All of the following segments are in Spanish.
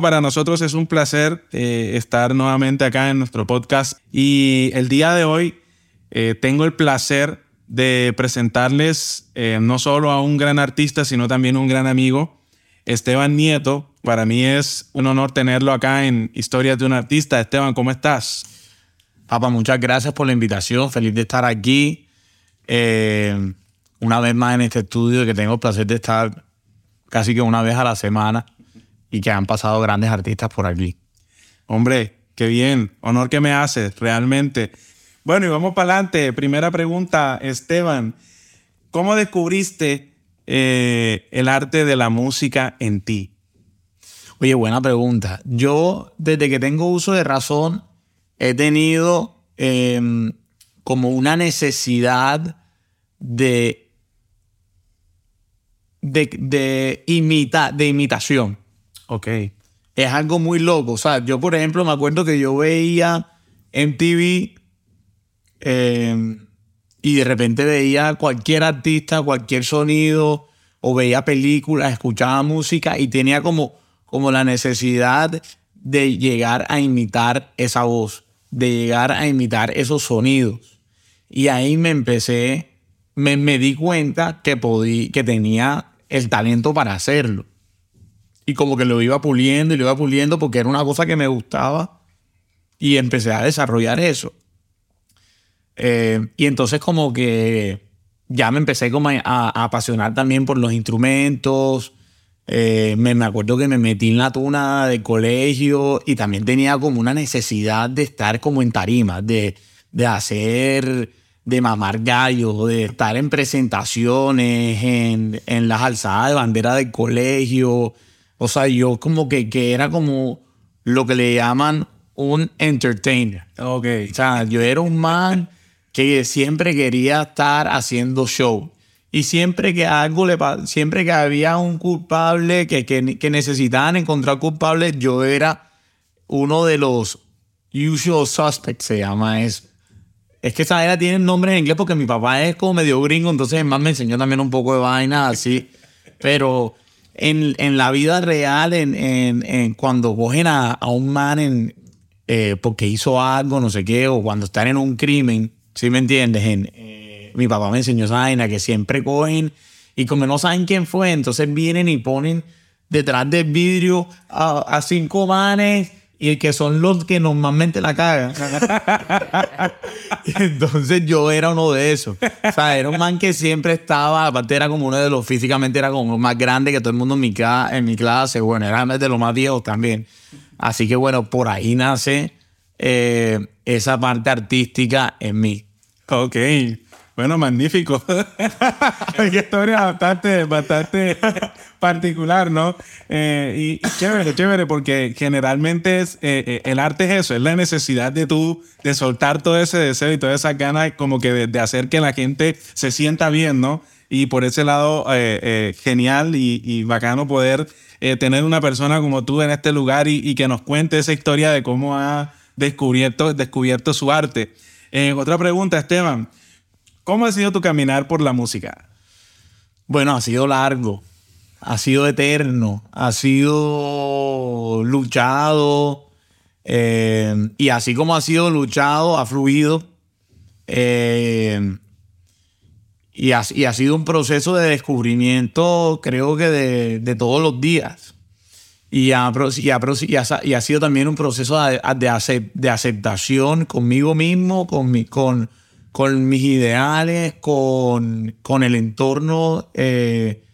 Para nosotros es un placer eh, estar nuevamente acá en nuestro podcast y el día de hoy eh, tengo el placer de presentarles eh, no solo a un gran artista, sino también un gran amigo, Esteban Nieto. Para mí es un honor tenerlo acá en Historias de un Artista. Esteban, ¿cómo estás? Papá, muchas gracias por la invitación. Feliz de estar aquí. Una vez más en este estudio, que tengo el placer de estar casi que una vez a la semana y que han pasado grandes artistas por aquí. Hombre, qué bien. Honor que me haces, realmente. Bueno, y vamos para adelante. Primera pregunta, Esteban. ¿Cómo descubriste eh, el arte de la música en ti? Oye, buena pregunta. Yo, desde que tengo uso de razón, he tenido em, como una necesidad de, de, de, de imitación. Ok. Es algo muy loco. O sea, yo, por ejemplo, me acuerdo que yo veía MTV eh, y de repente veía cualquier artista, cualquier sonido, o veía películas, escuchaba música y tenía como, como la necesidad de llegar a imitar esa voz, de llegar a imitar esos sonidos. Y ahí me empecé, me, me di cuenta que, que tenía el talento para hacerlo. Y como que lo iba puliendo y lo iba puliendo porque era una cosa que me gustaba y empecé a desarrollar eso. Eh, y entonces como que ya me empecé como a, apasionar también por los instrumentos. Eh, me, me, acuerdo que me metí en la tuna del colegio y también tenía como una necesidad de estar como en tarima, de, de hacer, de mamar gallos, de estar en presentaciones, en, en las alzadas de bandera del colegio. O sea, yo como que, que era como lo que le llaman un entertainer. Ok. O sea, yo era un man que siempre quería estar haciendo show. Y siempre que algo le siempre que había un culpable que, que, que necesitaban encontrar culpable, yo era uno de los usual suspects, se llama eso. Es que esa era tiene nombre en inglés porque mi papá es como medio gringo, entonces más me enseñó también un poco de vaina así. Pero en, en la vida real, en, en, cuando cogen a, a, un man en, eh, porque hizo algo, no sé qué, o cuando están en un crimen, ¿Sí me entiendes? En, eh, mi papá me enseñó esa vaina que siempre cogen y como no saben quién fue, entonces vienen y ponen detrás del vidrio a cinco manes y que son los que normalmente la cagan. entonces yo era uno de esos. O sea, era un man que siempre estaba, aparte era como uno de los, físicamente era como más grande que todo el mundo en mi, en mi clase. Bueno, era de los más viejos también. Así que bueno, por ahí nace eh, esa parte artística en mí. Ok, bueno, magnífico. Una historia bastante, bastante particular, ¿no? Eh, y, chévere, chévere, porque generalmente eh, eh, el arte es eso, es la necesidad de tú, de soltar todo ese deseo y todas esas ganas, como que de, hacer que la gente se sienta bien, ¿no? Y por ese lado, genial y, y, bacano poder tener una persona como tú en este lugar y, y que nos cuente esa historia de cómo ha descubierto, descubierto su arte. Eh, otra pregunta, Esteban. ¿Cómo ha sido tu caminar por la música? Bueno, ha sido largo, ha sido eterno, ha sido luchado. Eh, y así como ha sido luchado, ha fluido. Eh, y, ha, y, ha, sido un proceso de descubrimiento, creo que de, de todos los días. Y ha, y, ha, y ha, sido también un proceso de, de, de aceptación conmigo mismo, con, mi, con, con mis ideales, con, con el entorno eh,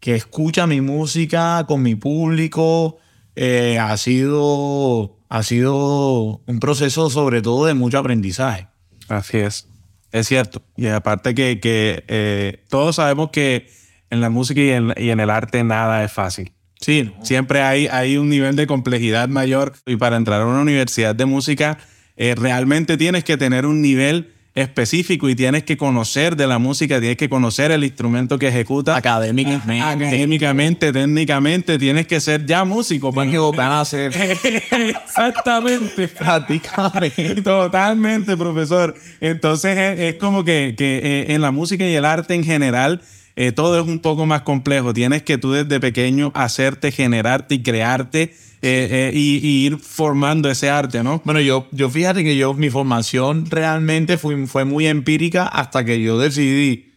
que escucha mi música, con mi público. Eh, ha, sido, ha sido un proceso sobre todo de mucho aprendizaje. Así es, es cierto. Y aparte que, que eh, todos sabemos que en la música y en, y en el arte nada es fácil. Sí, siempre hay, hay un nivel de complejidad mayor y para entrar a una universidad de música eh, realmente tienes que tener un nivel específico y tienes que conocer de la música, tienes que conocer el instrumento que ejecuta. Académicamente. Académicamente, técnicamente, tienes que ser ya músico. Tienes que volver a ser. Exactamente. Prácticamente. Totalmente, profesor. Entonces es, es como que, que eh, en la música y el arte en general eh, todo es un poco más complejo. Tienes que tú desde pequeño hacerte, generarte y crearte eh, y, ir formando ese arte, ¿no? Bueno, yo, yo fíjate que yo, mi formación realmente fue, fue muy empírica hasta que yo decidí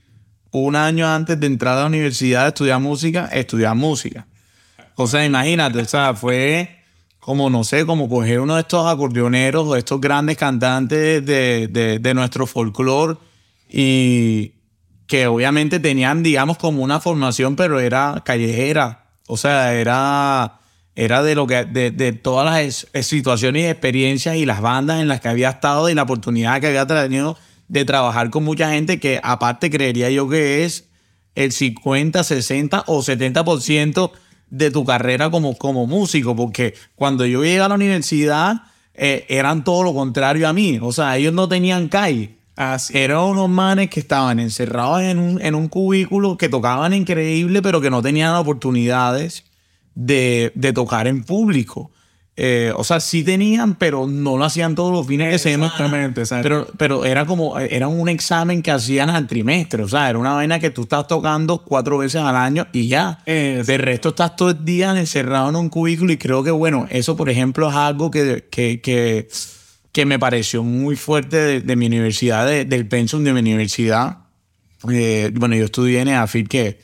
un año antes de entrar a la universidad estudiar música, estudiar música. O sea, imagínate, o sea, fue como, no sé, como coger uno de estos acordeoneros o estos grandes cantantes de, de, nuestro folclore y que obviamente tenían, digamos, como una formación, pero era callejera. O sea, era, era de lo que, de, todas las situaciones y experiencias y las bandas en las que había estado y la oportunidad que había tenido de trabajar con mucha gente que aparte creería yo que es el 50, 60 o 70% de tu carrera como, como músico, porque cuando yo llegué a la universidad eh, eran todo lo contrario a mí, o sea, ellos no tenían calle. Eran unos manes que estaban encerrados en un, en un cubículo, que tocaban increíble, pero que no tenían oportunidades de, de tocar en público. Eh, o sea, sí tenían, pero no lo hacían todos los fines de semana. Exactamente, Pero, pero era como, era un examen que hacían al trimestre. O sea, era una vaina que tú estás tocando cuatro veces al año y ya. De resto estás todo el día encerrado en un cubículo y creo que, bueno, eso, por ejemplo, es algo que, que, que, que me pareció muy fuerte de, mi universidad, del pensum de mi universidad. Eh, bueno, yo estudié en EAFIT, que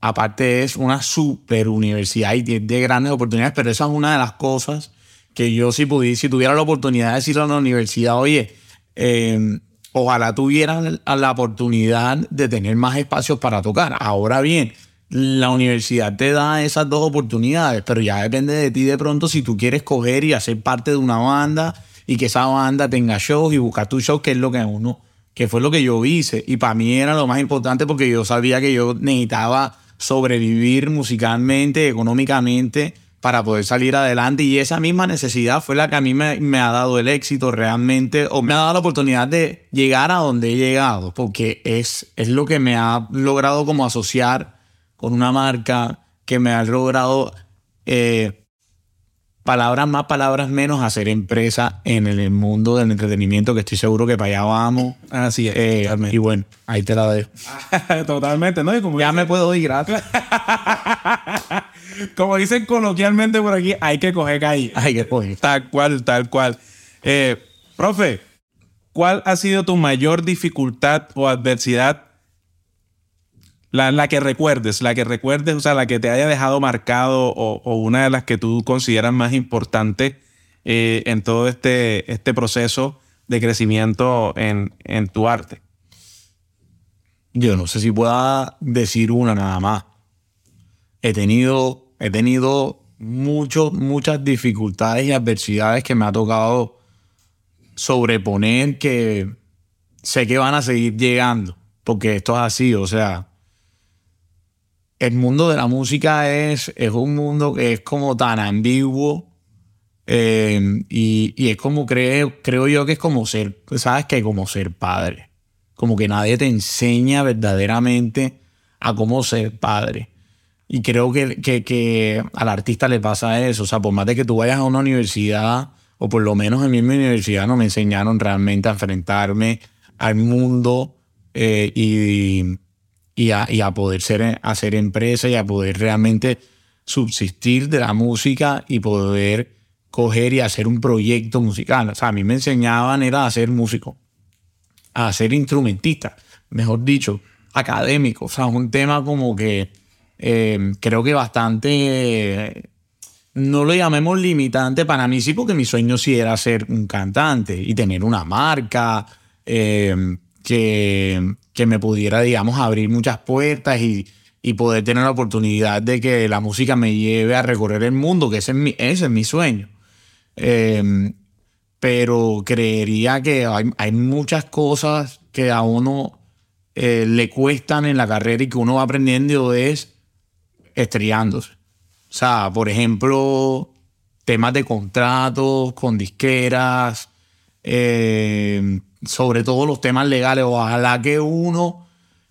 aparte es una super universidad y tiene grandes oportunidades, pero esa es una de las cosas que yo si pudiera, si tuviera la oportunidad de decirle a la universidad, oye, em, ojalá tuvieran la oportunidad de tener más espacios para tocar. Ahora bien, la universidad te da esas dos oportunidades, pero ya depende de ti de pronto si tú quieres coger y hacer parte de una banda y que esa banda tenga shows y buscar tu show, que es lo que uno, que fue lo que yo hice. Y para mí era lo más importante porque yo sabía que yo necesitaba sobrevivir musicalmente, económicamente, para poder salir adelante. Y esa misma necesidad fue la que a mí me, ha dado el éxito realmente, o me ha dado la oportunidad de llegar a donde he llegado, porque es, es lo que me ha logrado como asociar con una marca, que me ha logrado eh, palabras más, palabras menos, hacer empresa en el mundo del entretenimiento, que estoy seguro que para allá vamos. Así es. Eh, y bueno, ahí te la dejo. totalmente, ¿no? como ya me puedo ir gracias. como dicen coloquialmente por aquí, hay que coger calle. Hay que coger. Tal cual, tal cual. Eh, profe, ¿cuál ha sido tu mayor dificultad o adversidad la, que recuerdes, la que recuerdes, o sea, la que te haya dejado marcado o, una de las que tú consideras más importante eh, en todo este, este proceso de crecimiento en, tu arte. Yo no sé si pueda decir una nada más. He tenido, he tenido muchas dificultades y adversidades que me ha tocado sobreponer que sé que van a seguir llegando, porque esto es así, o sea, el mundo de la música es, es un mundo que es como tan ambiguo eh, y, es como creo, creo yo que es como ser, sabes que como ser padre, como que nadie te enseña verdaderamente a cómo ser padre. Y creo que, que, que, al artista le pasa eso, o sea, por más de que tú vayas a una universidad, o por lo menos en mi universidad no me enseñaron realmente a enfrentarme al mundo eh, y y a, poder ser, hacer empresa y a poder realmente subsistir de la música y poder coger y hacer un proyecto musical. O sea, a mí me enseñaban era a ser músico, a ser instrumentista, mejor dicho, académico. O sea, un tema como que eh, creo que bastante... no lo llamemos limitante para mí, sí, porque mi sueño sí era ser un cantante y tener una marca, eh, que, que me pudiera, digamos, abrir muchas puertas y, y, poder tener la oportunidad de que la música me lleve a recorrer el mundo, que ese es mi, ese es mi sueño. Em, pero creería que hay, hay, muchas cosas que a uno eh, le cuestan en la carrera y que uno va aprendiendo es estrellándose. O sea, por ejemplo, temas de contratos con disqueras, eh, sobre todo los temas legales. Ojalá que uno,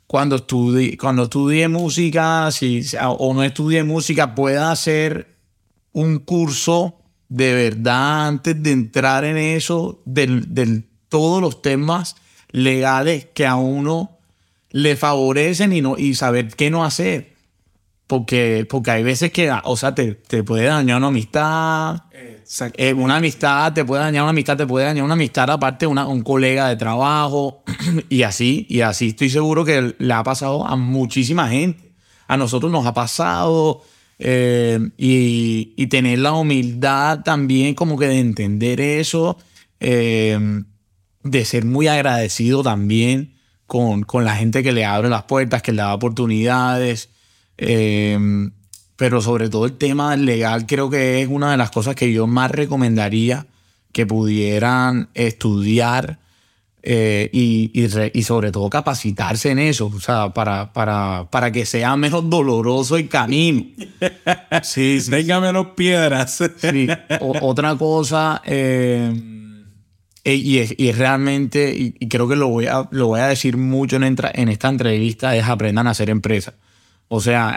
cuando estudie, cuando estudie música, si, o no estudie música, pueda hacer un curso de verdad antes de entrar en eso, de todos los temas legales que a uno le favorecen y, no, y saber qué no hacer. Porque, porque hay veces que, o sea, te, te puede dañar una amistad. Eh, una amistad te puede dañar una amistad, te puede dañar una amistad aparte una, un colega de trabajo y así, y así estoy seguro que le ha pasado a muchísima gente. A nosotros nos ha pasado eh, y, y, tener la humildad también como que de entender eso, eh, de ser muy agradecido también con, con la gente que le abre las puertas, que le da oportunidades. Eh, pero sobre todo el tema legal creo que es una de las cosas que yo más recomendaría que pudieran estudiar eh, y, y, sobre todo capacitarse en eso, o sea, para, para, para que sea menos doloroso el camino. Sí, Tenga menos piedras. Sí. otra cosa, eh, y, es, y, es, realmente, y, creo que lo voy a, lo voy a decir mucho en, en esta entrevista, es aprendan a hacer empresa. O sea,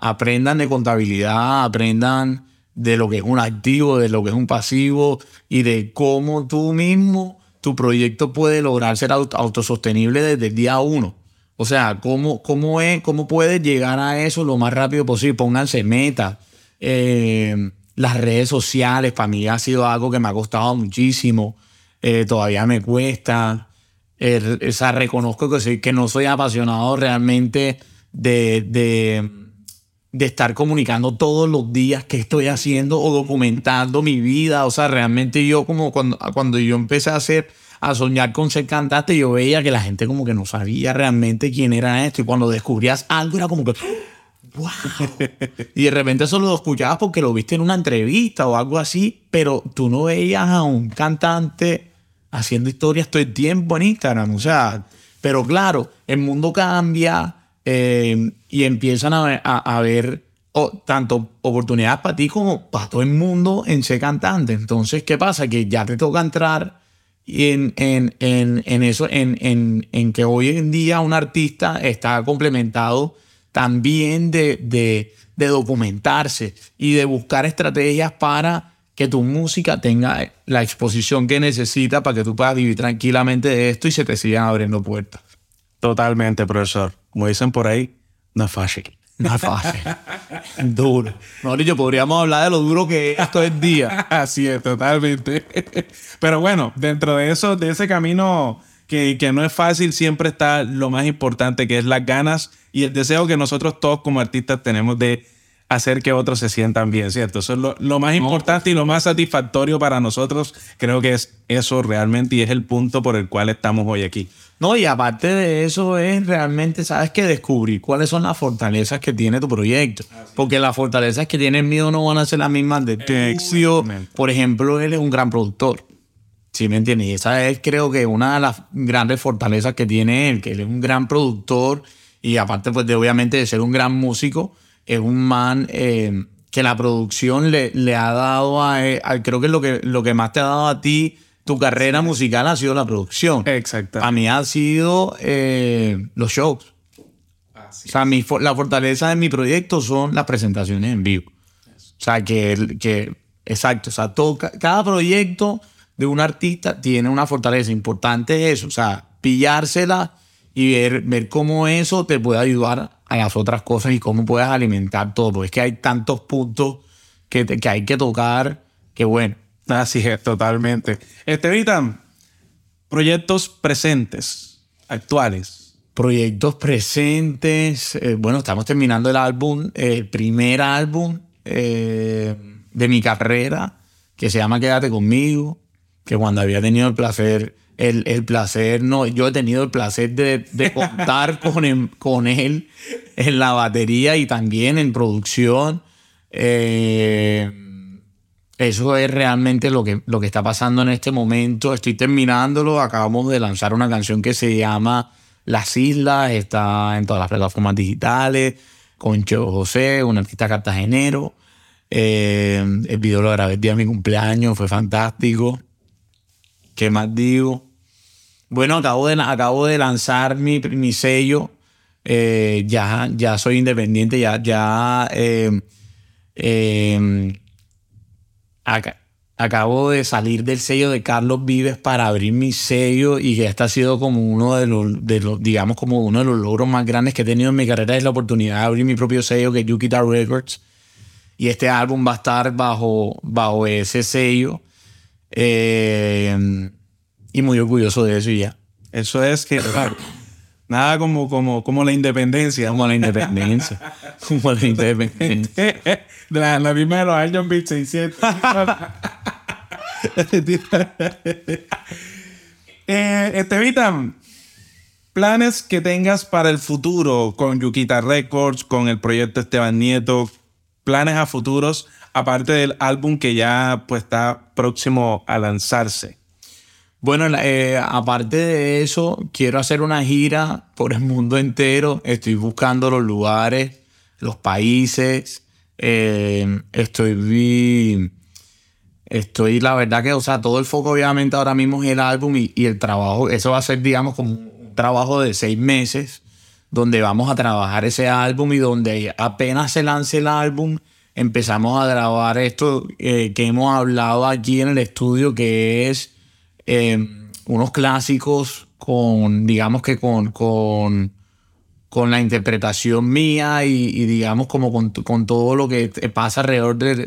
aprendan de contabilidad, aprendan de lo que es un activo, de lo que es un pasivo y de cómo tú mismo, tu proyecto puede lograr ser autosostenible desde el día uno. O sea, cómo, cómo, es, cómo puedes llegar a eso lo más rápido posible. Pónganse metas. Eh, las redes sociales, para mí ha sido algo que me ha costado muchísimo. Eh, todavía me cuesta. o sea, reconozco que, soy, que no soy apasionado realmente de, de, estar comunicando todos los días qué estoy haciendo o documentando mi vida. O sea, realmente yo como cuando, cuando yo empecé a hacer a soñar con ser cantante, yo veía que la gente como que no sabía realmente quién era esto. Y cuando descubrías algo era como que, ¡wow! y de repente eso lo escuchabas porque lo viste en una entrevista o algo así, pero tú no veías a un cantante haciendo historias todo el tiempo en Instagram. O sea, pero claro, el mundo cambia, eh, y empiezan a, a, ver tanto oportunidades para ti como para todo el mundo en ser cantante. Entonces, ¿qué pasa? Que ya te toca entrar en, eso, en, que hoy en día un artista está complementado también de, de documentarse y de buscar estrategias para que tu música tenga la exposición que necesita para que tú puedas vivir tranquilamente de esto y se te sigan abriendo puertas. Totalmente, profesor como dicen por ahí, no es fácil. No es fácil. duro. No, yo podríamos hablar de lo duro que es esto es día. Así es, totalmente. Pero bueno, dentro de eso, de ese camino que, que no es fácil, siempre está lo más importante, que es las ganas y el deseo que nosotros todos como artistas tenemos de hacer que otros se sientan bien, ¿cierto? Eso es lo, lo más importante y lo más satisfactorio para nosotros. Creo que es eso realmente y es el punto por el cual estamos hoy aquí. No, y aparte de eso es realmente, sabes que descubrir cuáles son las fortalezas que tiene tu proyecto. Porque las fortalezas que tiene el mío no van a ser las mismas de Texio. Por ejemplo, él es un gran productor. ¿Sí me entiendes? Y esa es creo que una de las grandes fortalezas que tiene él, que él es un gran productor y aparte pues de obviamente de ser un gran músico, es un man eh, que la producción le, le ha dado a, creo que lo que, lo que más te ha dado a ti tu carrera musical ha sido la producción. Exacto. A mí ha sido eh, los shows. o sea, mi, la fortaleza de mi proyecto son las presentaciones en vivo. O sea, que, que exacto. O sea, todo, cada proyecto de un artista tiene una fortaleza importante eso. O sea, pillársela y ver, ver cómo eso te puede ayudar a las otras cosas y cómo puedes alimentar todo. Porque es que hay tantos puntos que, que hay que tocar que bueno Así es, totalmente. Estevitan, proyectos presentes, actuales. Proyectos presentes. Eh, bueno, estamos terminando el álbum, el primer álbum eh, de mi carrera, que se llama Quédate conmigo, que cuando había tenido el placer, el, el placer, no, yo he tenido el placer de, de contar con, con él en la batería y también en producción. Eh, eso es realmente lo que, lo que está pasando en este momento. Estoy terminándolo. Acabamos de lanzar una canción que se llama Las Islas. Está en todas las plataformas digitales. Con Cho José, un artista cartagenero. Eh, el video lo grabé el día de mi cumpleaños. Fue fantástico. ¿Qué más digo? Bueno, acabo de, acabo de lanzar mi, mi sello. Eh, ya, ya soy independiente. Ya, ya eh, acabo de salir del sello de Carlos Vives para abrir mi sello y este ha sido como uno de los, de los, digamos, como uno de los logros más grandes que he tenido en mi carrera es la oportunidad de abrir mi propio sello que es Yukita Records. Y este álbum va a estar bajo, bajo ese sello. Eh, y muy orgulloso de eso y ya. Eso es que, nada como, como, como la independencia. Como la independencia. como la independencia. la, la misma de los años 1600. eh, Estevita, planes que tengas para el futuro con Yukita Records, con el proyecto Esteban Nieto, planes a futuros, aparte del álbum que ya pues, está próximo a lanzarse. Bueno, eh, aparte de eso, quiero hacer una gira por el mundo entero. Estoy buscando los lugares, los países. Eh, estoy, estoy, la verdad que, o sea, todo el foco obviamente ahora mismo es el álbum y, y el trabajo. Eso va a ser, digamos, como un trabajo de seis meses donde vamos a trabajar ese álbum y donde apenas se lance el álbum empezamos a grabar esto eh, que hemos hablado aquí en el estudio, que es eh, unos clásicos con, digamos que con, con, con la interpretación mía y, digamos como con, con, todo lo que pasa alrededor de,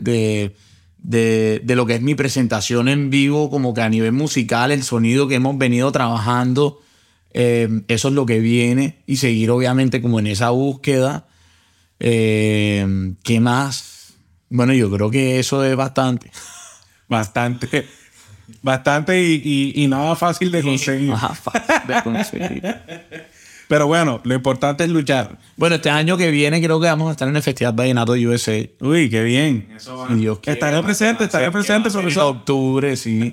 de, de, lo que es mi presentación en vivo, como que a nivel musical, el sonido que hemos venido trabajando, eh, eso es lo que viene y seguir obviamente como en esa búsqueda. ¿Qué más? Bueno, yo creo que eso es bastante. Bastante. Bastante y, y, nada fácil de conseguir. Nada fácil de conseguir. Pero bueno, lo importante es luchar. Bueno, este año que viene creo que vamos a estar en el Festival Vallenato USA. Uy, qué bien. Eso estaré presente, estaré presente, profesor. octubre, sí.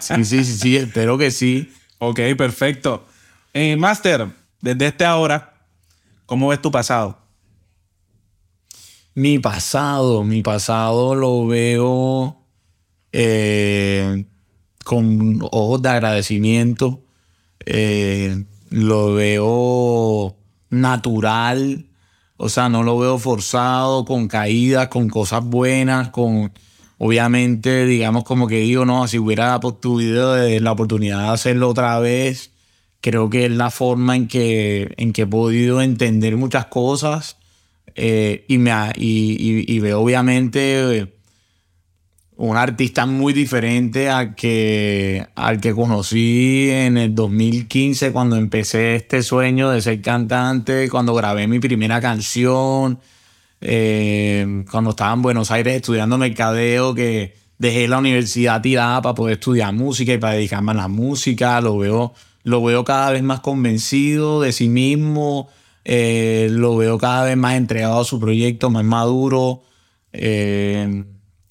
sí, sí, sí, sí, espero que sí. Ok, perfecto. Eh, Master, desde este ahora, ¿cómo ves tu pasado? Mi pasado, mi pasado lo veo eh, con ojos de agradecimiento. Eh, lo veo natural. O sea, no lo veo forzado, con caídas, con cosas buenas, con... Obviamente, digamos como que digo, no, si hubiera tenido la oportunidad de hacerlo otra vez, creo que es la forma en que, en que he podido entender muchas cosas eh, y, me, veo obviamente eh, un artista muy diferente al que, al que conocí en el 2015 cuando empecé este sueño de ser cantante, cuando grabé mi primera canción, eh, cuando estaba en Buenos Aires estudiando mercadeo, que dejé la universidad tirada para poder estudiar música y para dedicarme a la música, lo veo, lo veo cada vez más convencido de sí mismo eh, lo veo cada vez más entregado a su proyecto, más maduro. Eh,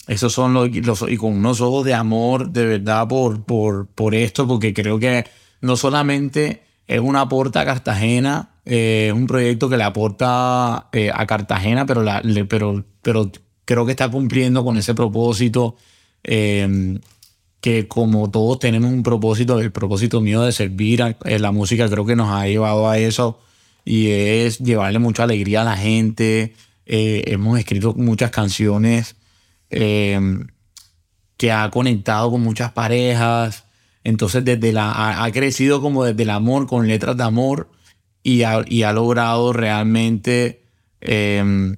esos son los, y con unos ojos de amor de verdad por, por, por esto, porque creo que no solamente es un aporte a Cartagena, eh, es un proyecto que le aporta a Cartagena, pero, la, pero, pero creo que está cumpliendo con ese propósito que como todos tenemos un propósito, el propósito mío de servir a, la música creo que nos ha llevado a eso y es llevarle mucha alegría a la gente. Eh, hemos escrito muchas canciones em, que ha conectado con muchas parejas. Entonces, desde la, ha, crecido como desde el amor, con letras de amor, y ha, y ha logrado realmente. Eh,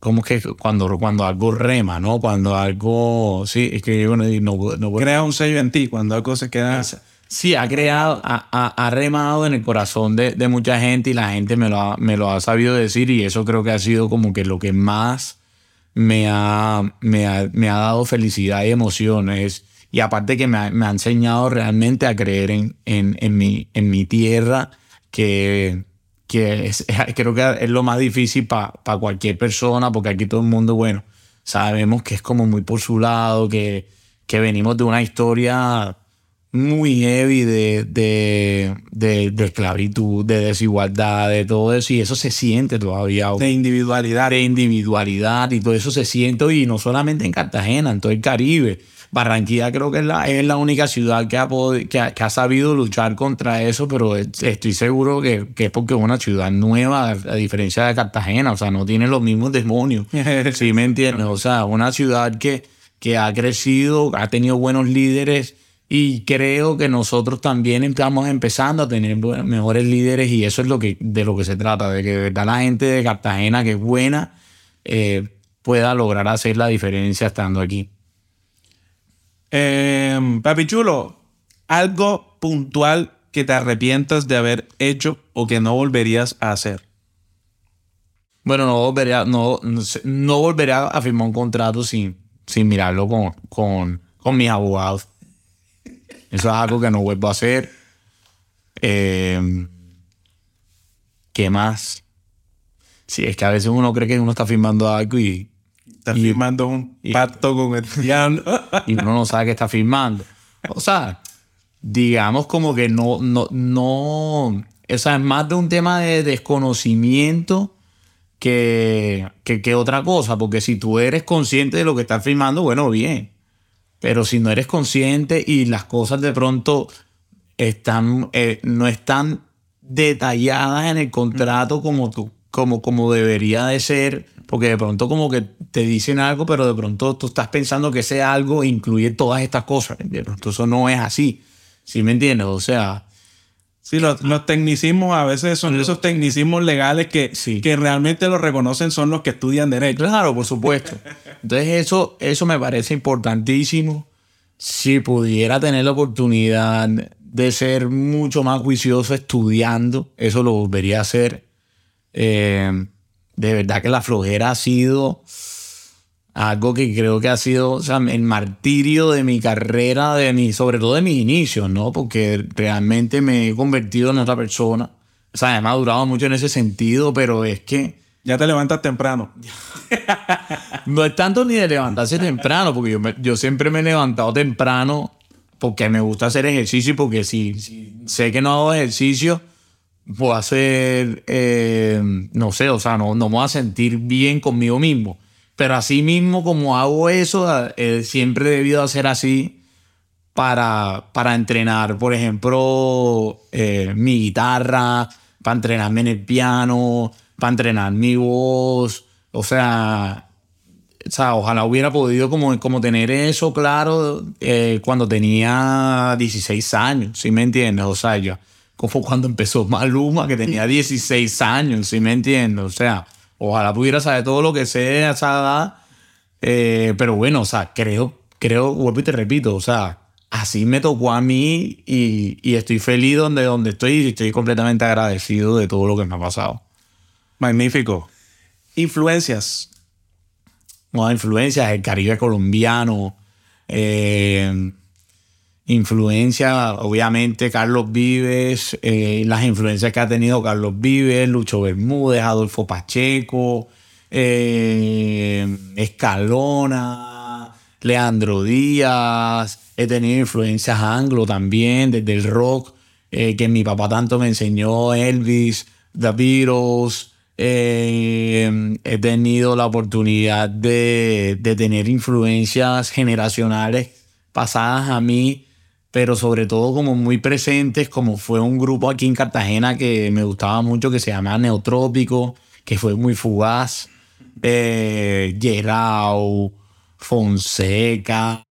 como que cuando, cuando algo rema, ¿no? Cuando algo. Sí, es que bueno, no, no, Crea un sello en ti cuando algo se queda. Sí, ha creado, ha, remado en el corazón de, mucha gente y la gente me lo, ha, sabido decir y eso creo que ha sido como que lo que más me ha, dado felicidad y emociones. Y aparte que me ha, enseñado realmente a creer en, mi, tierra, que, creo que es lo más difícil para cualquier persona, porque aquí todo el mundo, bueno, sabemos que es como muy por su lado, que, que venimos de una historia muy heavy de, de, de, esclavitud, de desigualdad, de todo eso, y eso se siente todavía. De individualidad. De individualidad, y todo eso se siente, y no solamente en Cartagena, en todo el Caribe. Barranquilla creo que es la, es la única ciudad que ha, que, ha, sabido luchar contra eso, pero estoy seguro que, que, es porque es una ciudad nueva, a diferencia de Cartagena, o sea, no tiene los mismos demonios. ¿Sí me entiendes? O sea, una ciudad que que ha crecido, ha tenido buenos líderes y creo que nosotros también estamos empezando a tener mejores líderes y eso es lo que, de lo que se trata, de que de verdad la gente de Cartagena que es buena eh, pueda lograr hacer la diferencia estando aquí. Eh, papi chulo, algo puntual que te arrepientas de haber hecho o que no volverías a hacer. Bueno, no volvería, no, no volvería a firmar un contrato sin, sin mirarlo con, con, con mis abogados. Eso es algo que no vuelvo a hacer. Eh, ¿Qué más? Sí, es que a veces uno cree que uno está firmando algo y... Está firmando un pacto con el diablo. y uno no sabe qué está firmando. O sea, digamos como que no, no, no... O sea, es más de un tema de desconocimiento que, que, otra cosa, porque si tú eres consciente de lo que estás firmando, bueno, bien. Pero si no eres consciente y las cosas de pronto están, eh, no están detalladas en el contrato como, tú, como, como debería de ser, porque de pronto como que te dicen algo, pero de pronto tú estás pensando que ese algo incluye todas estas cosas. Entonces eso no es así. ¿Sí me entiendes? O sea, Sí, los, tecnicismos a veces son esos tecnicismos legales que, que realmente lo reconocen son los que estudian derecho. Claro, por supuesto. Entonces eso, eso me parece importantísimo. Si pudiera tener la oportunidad de ser mucho más juicioso estudiando, eso lo volvería a hacer. Eh, de verdad que la flojera ha sido algo que creo que ha sido o sea, el martirio de mi carrera, de mi, sobre todo de mis inicios, ¿no? Porque realmente me he convertido en otra persona. O sea, he madurado mucho en ese sentido, pero es que... Ya te levantas temprano. no es tanto ni de levantarse temprano, porque yo, yo siempre me he levantado temprano porque me gusta hacer ejercicio y porque si, sé que no hago ejercicio, puedo hacer, eh, no sé, o sea, no, no me voy a sentir bien conmigo mismo. Pero así mismo como hago eso, eh, siempre he debido hacer así para, para entrenar, por ejemplo, eh, mi guitarra, para entrenarme en el piano, para entrenar mi voz. O sea, o sea, ojalá hubiera podido como, como tener eso claro eh, cuando tenía 16 años, ¿sí me entiendes? O sea, yo, como cuando empezó Maluma, que tenía 16 años, ¿sí me entiendes? O sea, Ojalá pudiera saber todo lo que sé a esa edad. Eh, pero bueno, o sea, creo, creo, vuelvo y te repito, o sea, así me tocó a mí y, estoy feliz donde, donde estoy y estoy completamente agradecido de todo lo que me ha pasado. Magnífico. Influencias. Bueno, influencias, el Caribe colombiano. Eh, influencia, obviamente, Carlos Vives, eh, las influencias que ha tenido Carlos Vives, Lucho Bermúdez, Adolfo Pacheco, eh, Escalona, Leandro Díaz. He tenido influencias anglo también, desde el rock, eh, que mi papá tanto me enseñó, Elvis, The Beatles. he tenido la oportunidad de, de tener influencias generacionales pasadas a mí pero sobre todo como muy presentes, como fue un grupo aquí en Cartagena que me gustaba mucho, que se llama Neotrópico, que fue muy fugaz, eh, Gerau, Fonseca,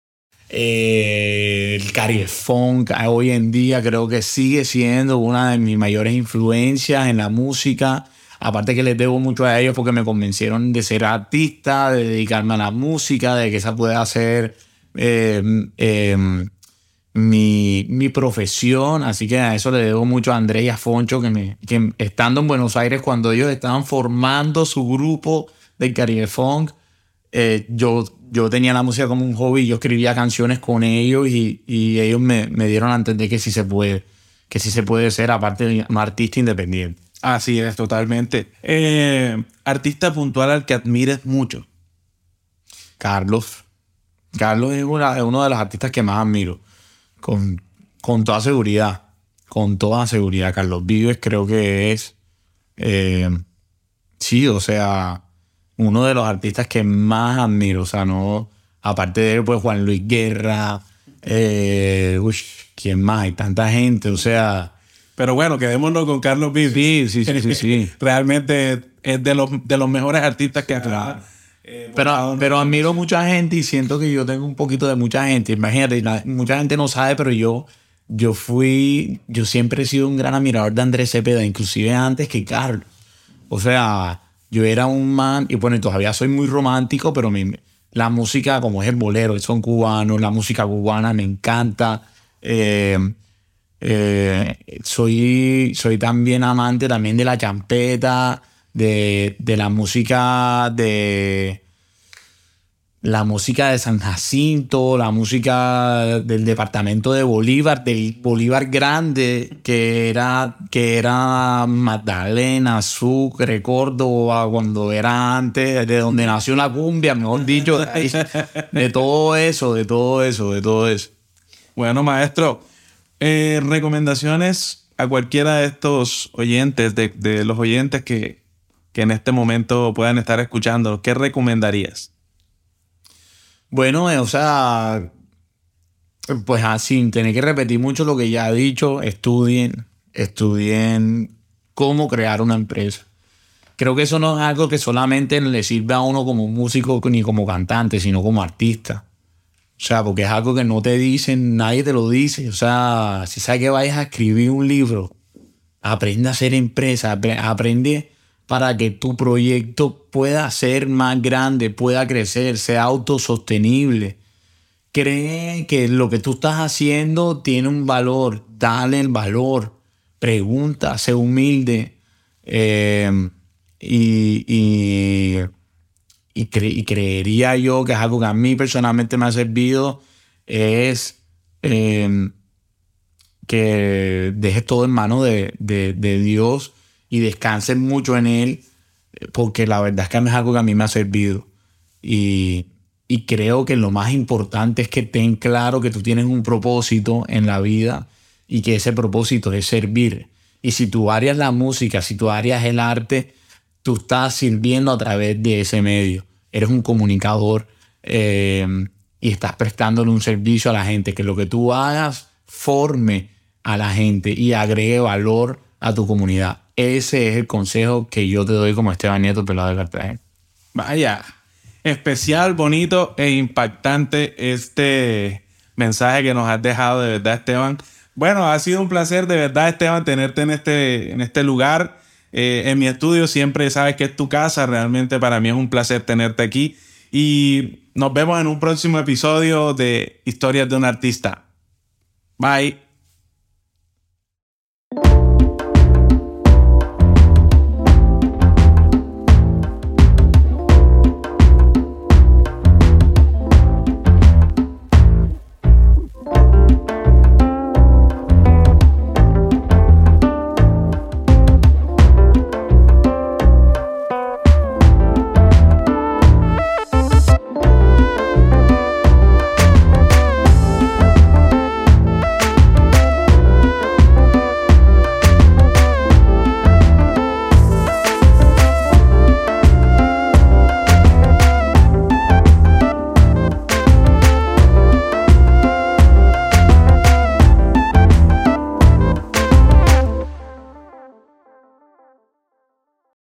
eh, el Caribe Funk, hoy en día creo que sigue siendo una de mis mayores influencias en la música. Aparte que les debo mucho a ellos porque me convencieron de ser artista, de dedicarme a la música, de que esa pueda ser eh, eh mi, mi, profesión, así que a eso le debo mucho a Andrés y a Foncho, que, me, que estando en Buenos Aires, cuando ellos estaban formando su grupo de Caribe Funk, eh, yo, yo tenía la música como un hobby, yo escribía canciones con ellos y, y ellos me, me, dieron a entender que sí se puede, que sí se puede ser, aparte de un artista independiente. Así es, totalmente. Eh, artista puntual al que admires mucho. Carlos. Carlos es, una, es uno de los artistas que más admiro con, con toda seguridad. Con toda seguridad. Carlos Vives creo que es. Eh, sí, o sea, uno de los artistas que más admiro. O sea, no. Aparte de él, pues Juan Luis Guerra. Eh, uy, ¿quién más? Hay tanta gente, o sea. Pero bueno, quedémonos con Carlos Vives. Sí, sí, sí, sí. Realmente es de los, de los mejores artistas que ha eh, pero, pero admiro mucha gente y siento que yo tengo un poquito de mucha gente. Imagínate, mucha gente no sabe, pero yo, yo fui, yo siempre he sido un gran admirador de Andrés Cepeda, inclusive antes que Carlos. O sea, yo era un man, y bueno, todavía soy muy romántico, pero mi, la música, como es el bolero, son cubanos, la música cubana me encanta. Eh, eh, soy, soy también amante también de la champeta, de, de la música de la música de San Jacinto, la música del departamento de Bolívar, del Bolívar Grande, que era, que era Magdalena, Sucre, Córdoba, cuando era antes, de donde nació la cumbia, mejor dicho, de todo eso, de todo eso, de todo eso. Bueno, maestro, eh, recomendaciones a cualquiera de estos oyentes, de, los oyentes que, que en este momento puedan estar escuchando, ¿qué recomendarías? Bueno, eh, o sea, pues así, sin tener que repetir mucho lo que ya he dicho, estudien, estudien cómo crear una empresa. Creo que eso no es algo que solamente le sirve a uno como músico ni como cantante, sino como artista. O sea, porque es algo que no te dicen, nadie te lo dice. O sea, si sabes que vayas a escribir un libro, aprende a hacer empresa, aprende para que tu proyecto pueda ser más grande, pueda crecer, sea autosostenible. Cree que lo que tú estás haciendo tiene un valor, dale el valor, pregunta, sé humilde eh, y, y, creería yo que es algo que a mí personalmente me ha servido, es eh, que dejes todo en manos de, de Dios y descansen mucho en él, porque la verdad es que es algo que a mí me ha servido. Y, creo que lo más importante es que ten claro que tú tienes un propósito en la vida y que ese propósito es servir. Y si es la música, si área es el arte, tú estás sirviendo a través de ese medio. Eres un comunicador eh, y estás prestándole un servicio a la gente. Que lo que tú hagas forme a la gente y agregue valor a tu comunidad. Ese es el consejo que yo te doy como Esteban Nieto Pelado de Cartagena. Vaya, especial, bonito e impactante este mensaje que nos has dejado de verdad, Esteban. Bueno, ha sido un placer de verdad, Esteban, tenerte en este, en este lugar. Eh, en mi estudio siempre sabes que es tu casa. Realmente para mí es un placer tenerte aquí. Y nos vemos en un próximo episodio de Historias de un Artista. Bye.